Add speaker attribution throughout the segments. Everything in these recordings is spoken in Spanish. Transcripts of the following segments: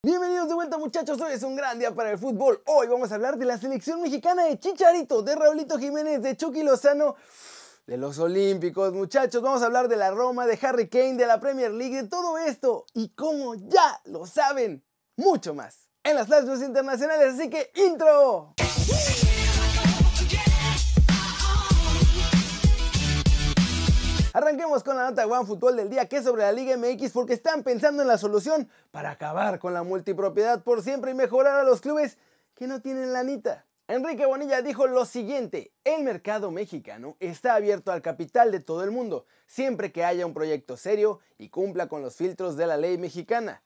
Speaker 1: Bienvenidos de vuelta muchachos, hoy es un gran día para el fútbol. Hoy vamos a hablar de la selección mexicana de Chicharito, de Raulito Jiménez, de Chucky Lozano, de los Olímpicos muchachos. Vamos a hablar de la Roma, de Harry Kane, de la Premier League, de todo esto. Y como ya lo saben, mucho más en las flash internacionales. Así que intro. Arranquemos con la nota One Fútbol del día que es sobre la Liga MX porque están pensando en la solución para acabar con la multipropiedad por siempre y mejorar a los clubes que no tienen la lanita. Enrique Bonilla dijo lo siguiente, el mercado mexicano está abierto al capital de todo el mundo, siempre que haya un proyecto serio y cumpla con los filtros de la ley mexicana.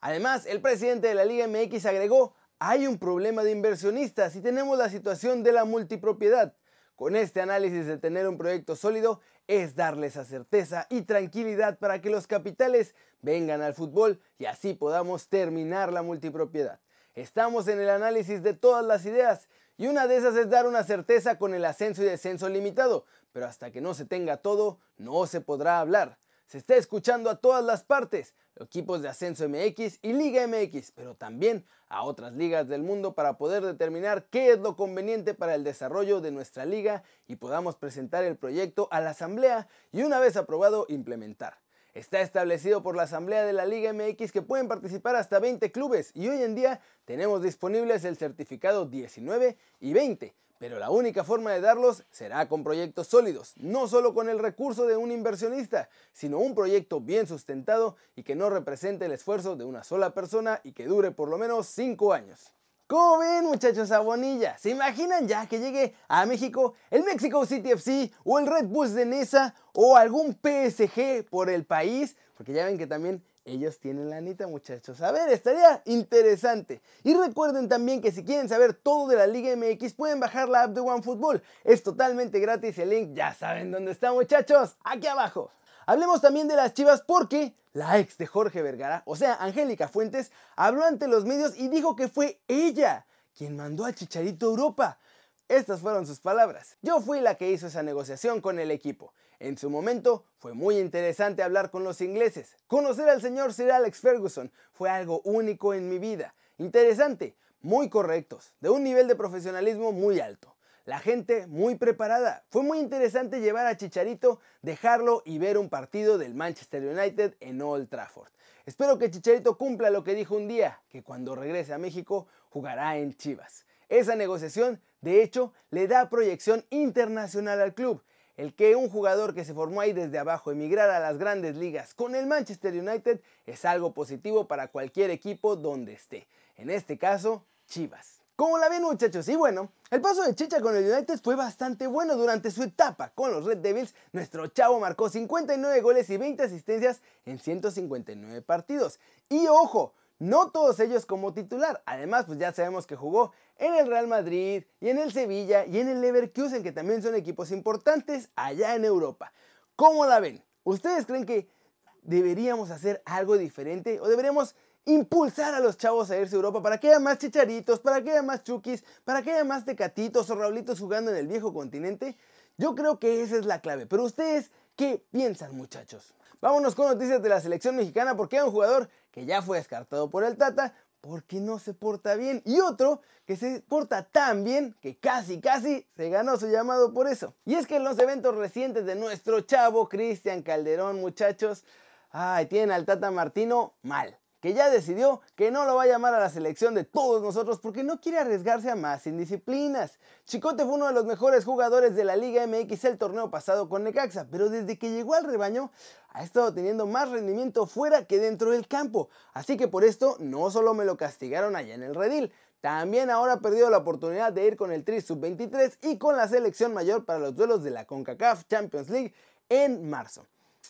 Speaker 1: Además, el presidente de la Liga MX agregó, hay un problema de inversionistas y tenemos la situación de la multipropiedad. Con este análisis de tener un proyecto sólido es darle esa certeza y tranquilidad para que los capitales vengan al fútbol y así podamos terminar la multipropiedad. Estamos en el análisis de todas las ideas y una de esas es dar una certeza con el ascenso y descenso limitado, pero hasta que no se tenga todo, no se podrá hablar. Se está escuchando a todas las partes, equipos de Ascenso MX y Liga MX, pero también a otras ligas del mundo para poder determinar qué es lo conveniente para el desarrollo de nuestra liga y podamos presentar el proyecto a la Asamblea y una vez aprobado implementar. Está establecido por la Asamblea de la Liga MX que pueden participar hasta 20 clubes y hoy en día tenemos disponibles el certificado 19 y 20 pero la única forma de darlos será con proyectos sólidos, no solo con el recurso de un inversionista, sino un proyecto bien sustentado y que no represente el esfuerzo de una sola persona y que dure por lo menos 5 años. ¿Cómo ven muchachos a Bonilla? ¿Se imaginan ya que llegue a México el Mexico City FC o el Red Bulls de Nesa o algún PSG por el país? Porque ya ven que también ellos tienen la anita, muchachos. A ver, estaría interesante. Y recuerden también que si quieren saber todo de la Liga MX, pueden bajar la app de OneFootball. Es totalmente gratis. El link ya saben dónde está, muchachos. Aquí abajo. Hablemos también de las chivas porque la ex de Jorge Vergara, o sea, Angélica Fuentes, habló ante los medios y dijo que fue ella quien mandó a Chicharito a Europa. Estas fueron sus palabras. Yo fui la que hizo esa negociación con el equipo. En su momento fue muy interesante hablar con los ingleses. Conocer al señor Sir Alex Ferguson fue algo único en mi vida. Interesante, muy correctos, de un nivel de profesionalismo muy alto. La gente muy preparada. Fue muy interesante llevar a Chicharito, dejarlo y ver un partido del Manchester United en Old Trafford. Espero que Chicharito cumpla lo que dijo un día, que cuando regrese a México jugará en Chivas. Esa negociación, de hecho, le da proyección internacional al club. El que un jugador que se formó ahí desde abajo emigrara a las grandes ligas con el Manchester United es algo positivo para cualquier equipo donde esté. En este caso, Chivas. Como la ven muchachos, y bueno, el paso de Chicha con el United fue bastante bueno durante su etapa con los Red Devils. Nuestro chavo marcó 59 goles y 20 asistencias en 159 partidos. Y ojo, no todos ellos como titular. Además, pues ya sabemos que jugó en el Real Madrid y en el Sevilla y en el Leverkusen, que también son equipos importantes allá en Europa. ¿Cómo la ven? ¿Ustedes creen que deberíamos hacer algo diferente o deberíamos impulsar a los chavos a irse a Europa para que haya más chicharitos, para que haya más chukis, para que haya más tecatitos o raulitos jugando en el viejo continente? Yo creo que esa es la clave. Pero ustedes, ¿qué piensan muchachos? Vámonos con noticias de la selección mexicana porque hay un jugador que ya fue descartado por el Tata porque no se porta bien y otro que se porta tan bien que casi casi se ganó su llamado por eso. Y es que en los eventos recientes de nuestro chavo Cristian Calderón, muchachos, ay, tienen al Tata Martino mal que ya decidió que no lo va a llamar a la selección de todos nosotros porque no quiere arriesgarse a más indisciplinas. Chicote fue uno de los mejores jugadores de la Liga MX el torneo pasado con Necaxa, pero desde que llegó al rebaño ha estado teniendo más rendimiento fuera que dentro del campo. Así que por esto no solo me lo castigaron allá en el redil, también ahora ha perdido la oportunidad de ir con el Tri Sub-23 y con la selección mayor para los duelos de la CONCACAF Champions League en marzo.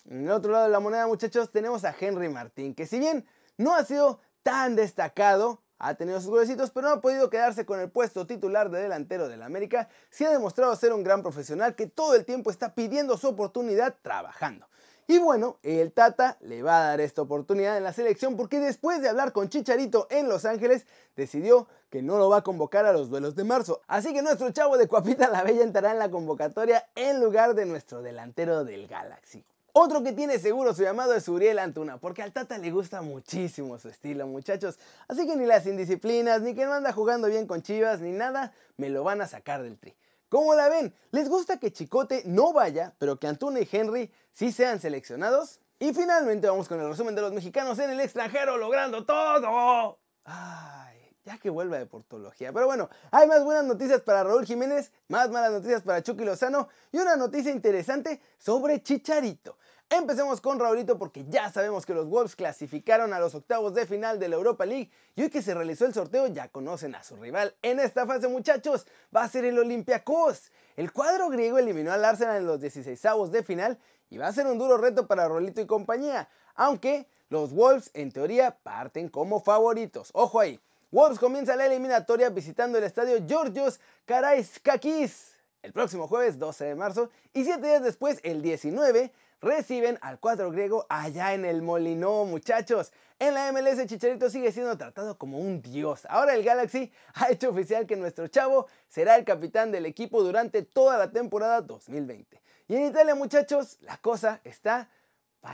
Speaker 1: En el otro lado de la moneda, muchachos, tenemos a Henry Martín, que si bien no ha sido tan destacado, ha tenido sus golecitos, pero no ha podido quedarse con el puesto titular de delantero del América. Sí ha demostrado ser un gran profesional que todo el tiempo está pidiendo su oportunidad trabajando. Y bueno, el Tata le va a dar esta oportunidad en la selección porque después de hablar con Chicharito en Los Ángeles, decidió que no lo va a convocar a los duelos de marzo. Así que nuestro chavo de Cuapita la Bella entrará en la convocatoria en lugar de nuestro delantero del Galaxy. Otro que tiene seguro su llamado es Uriel Antuna, porque al Tata le gusta muchísimo su estilo, muchachos. Así que ni las indisciplinas, ni que no anda jugando bien con Chivas, ni nada, me lo van a sacar del tri. ¿Cómo la ven? ¿Les gusta que Chicote no vaya, pero que Antuna y Henry sí sean seleccionados? Y finalmente vamos con el resumen de los mexicanos en el extranjero logrando todo. Ay, ya que vuelva de portología. Pero bueno, hay más buenas noticias para Raúl Jiménez, más malas noticias para Chucky Lozano y una noticia interesante sobre Chicharito. Empecemos con Raulito porque ya sabemos que los Wolves clasificaron a los octavos de final de la Europa League y hoy que se realizó el sorteo ya conocen a su rival en esta fase muchachos, va a ser el Olympiacos. El cuadro griego eliminó al Arsenal en los 16avos de final y va a ser un duro reto para Raulito y compañía, aunque los Wolves en teoría parten como favoritos. Ojo ahí, Wolves comienza la eliminatoria visitando el estadio Georgios Karaiskakis el próximo jueves 12 de marzo y 7 días después, el 19, reciben al cuadro griego allá en el Molinó, muchachos. En la MLS Chicharito sigue siendo tratado como un dios. Ahora el Galaxy ha hecho oficial que nuestro chavo será el capitán del equipo durante toda la temporada 2020. Y en Italia, muchachos, la cosa está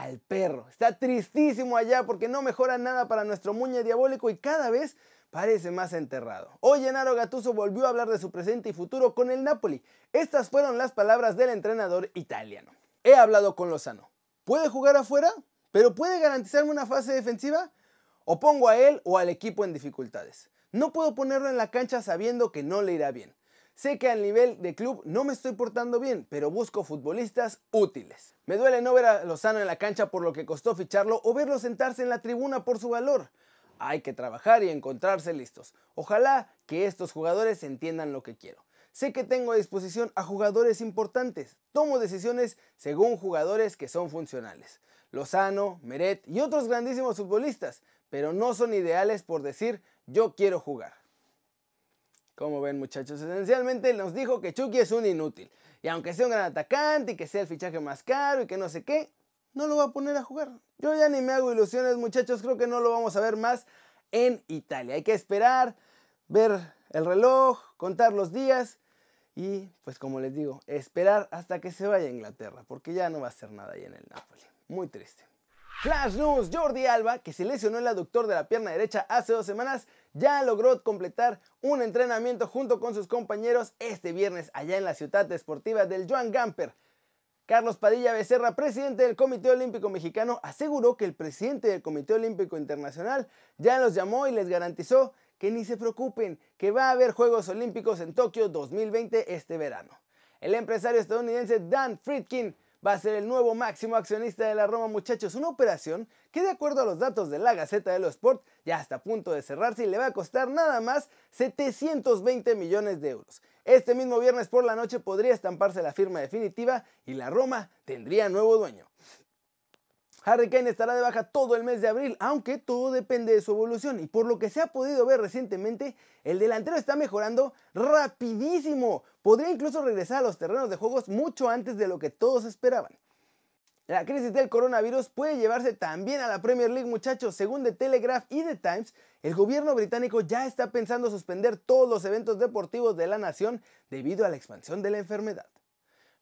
Speaker 1: el perro. Está tristísimo allá porque no mejora nada para nuestro muñe diabólico y cada vez parece más enterrado. Hoy Gennaro Gattuso volvió a hablar de su presente y futuro con el Napoli. Estas fueron las palabras del entrenador italiano. He hablado con Lozano. ¿Puede jugar afuera? ¿Pero puede garantizarme una fase defensiva? ¿O pongo a él o al equipo en dificultades? No puedo ponerlo en la cancha sabiendo que no le irá bien. Sé que al nivel de club no me estoy portando bien, pero busco futbolistas útiles. Me duele no ver a Lozano en la cancha por lo que costó ficharlo o verlo sentarse en la tribuna por su valor. Hay que trabajar y encontrarse listos. Ojalá que estos jugadores entiendan lo que quiero. Sé que tengo a disposición a jugadores importantes. Tomo decisiones según jugadores que son funcionales. Lozano, Meret y otros grandísimos futbolistas, pero no son ideales por decir yo quiero jugar. Como ven muchachos, esencialmente nos dijo que Chucky es un inútil. Y aunque sea un gran atacante y que sea el fichaje más caro y que no sé qué, no lo va a poner a jugar. Yo ya ni me hago ilusiones muchachos, creo que no lo vamos a ver más en Italia. Hay que esperar, ver el reloj, contar los días y pues como les digo, esperar hasta que se vaya a Inglaterra, porque ya no va a hacer nada ahí en el Napoli. Muy triste. Flash News, Jordi Alba, que se lesionó el aductor de la pierna derecha hace dos semanas, ya logró completar un entrenamiento junto con sus compañeros este viernes allá en la ciudad deportiva del Joan Gamper. Carlos Padilla Becerra, presidente del Comité Olímpico Mexicano, aseguró que el presidente del Comité Olímpico Internacional ya los llamó y les garantizó que ni se preocupen, que va a haber Juegos Olímpicos en Tokio 2020 este verano. El empresario estadounidense Dan Friedkin va a ser el nuevo máximo accionista de la Roma, muchachos. Una operación que, de acuerdo a los datos de la Gaceta de los Sport, ya está a punto de cerrarse y le va a costar nada más 720 millones de euros. Este mismo viernes por la noche podría estamparse la firma definitiva y la Roma tendría nuevo dueño. Harry Kane estará de baja todo el mes de abril, aunque todo depende de su evolución y por lo que se ha podido ver recientemente, el delantero está mejorando rapidísimo. Podría incluso regresar a los terrenos de juegos mucho antes de lo que todos esperaban. La crisis del coronavirus puede llevarse también a la Premier League, muchachos. Según The Telegraph y The Times, el gobierno británico ya está pensando suspender todos los eventos deportivos de la nación debido a la expansión de la enfermedad.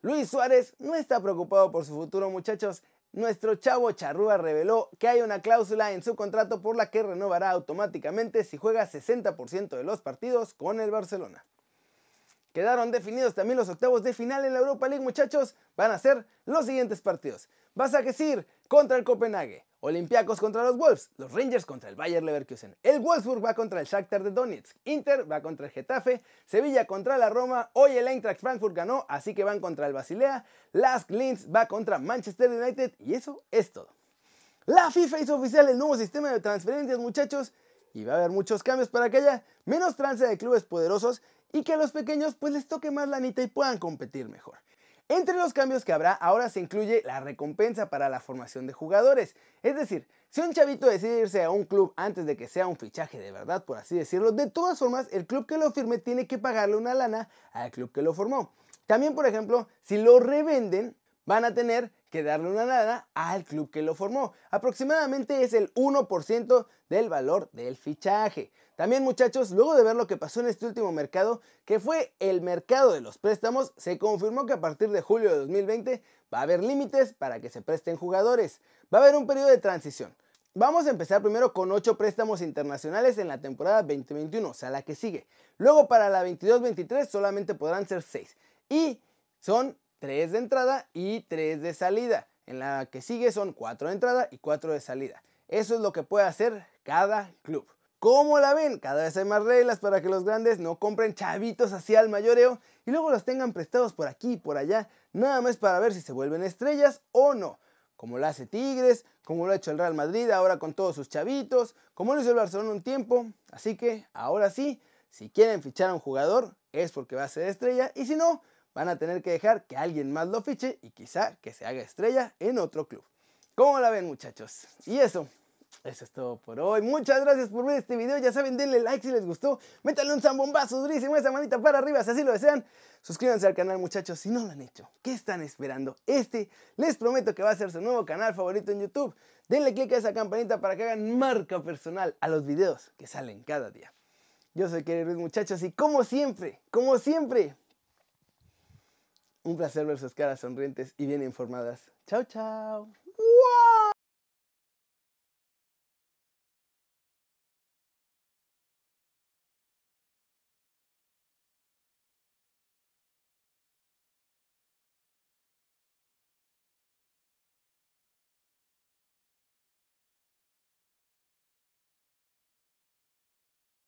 Speaker 1: Luis Suárez no está preocupado por su futuro, muchachos. Nuestro chavo Charrúa reveló que hay una cláusula en su contrato por la que renovará automáticamente si juega 60% de los partidos con el Barcelona. Quedaron definidos también los octavos de final en la Europa League, muchachos. Van a ser los siguientes partidos. Vas a decir contra el Copenhague, Olympiacos contra los Wolves, los Rangers contra el Bayer Leverkusen, el Wolfsburg va contra el Shakhtar de Donetsk, Inter va contra el Getafe, Sevilla contra la Roma, hoy el Eintracht Frankfurt ganó, así que van contra el Basilea, Lask Linz va contra Manchester United y eso es todo. La FIFA hizo oficial el nuevo sistema de transferencias, muchachos, y va a haber muchos cambios para que haya menos trance de clubes poderosos y que a los pequeños pues les toque más la lanita y puedan competir mejor. Entre los cambios que habrá, ahora se incluye la recompensa para la formación de jugadores. Es decir, si un chavito decide irse a un club antes de que sea un fichaje de verdad, por así decirlo, de todas formas, el club que lo firme tiene que pagarle una lana al club que lo formó. También, por ejemplo, si lo revenden, van a tener que darle una nada al club que lo formó. Aproximadamente es el 1% del valor del fichaje. También muchachos, luego de ver lo que pasó en este último mercado, que fue el mercado de los préstamos, se confirmó que a partir de julio de 2020 va a haber límites para que se presten jugadores. Va a haber un periodo de transición. Vamos a empezar primero con 8 préstamos internacionales en la temporada 2021, o sea, la que sigue. Luego para la 22-23 solamente podrán ser 6. Y son 3 de entrada y 3 de salida. En la que sigue son 4 de entrada y 4 de salida. Eso es lo que puede hacer cada club. ¿Cómo la ven? Cada vez hay más reglas para que los grandes no compren chavitos así al mayoreo y luego los tengan prestados por aquí y por allá, nada más para ver si se vuelven estrellas o no. Como lo hace Tigres, como lo ha hecho el Real Madrid ahora con todos sus chavitos, como lo hizo el Barcelona un tiempo. Así que ahora sí, si quieren fichar a un jugador es porque va a ser estrella y si no, van a tener que dejar que alguien más lo fiche y quizá que se haga estrella en otro club. ¿Cómo la ven muchachos? Y eso, eso es todo por hoy. Muchas gracias por ver este video. Ya saben, denle like si les gustó. Métanle un zambombazo durísimo, esa manita para arriba si así lo desean. Suscríbanse al canal muchachos si no lo han hecho. ¿Qué están esperando? Este les prometo que va a ser su nuevo canal favorito en YouTube. Denle click a esa campanita para que hagan marca personal a los videos que salen cada día. Yo soy Kerry Ruiz muchachos y como siempre, como siempre, un placer ver sus caras sonrientes y bien informadas. Chao, chao.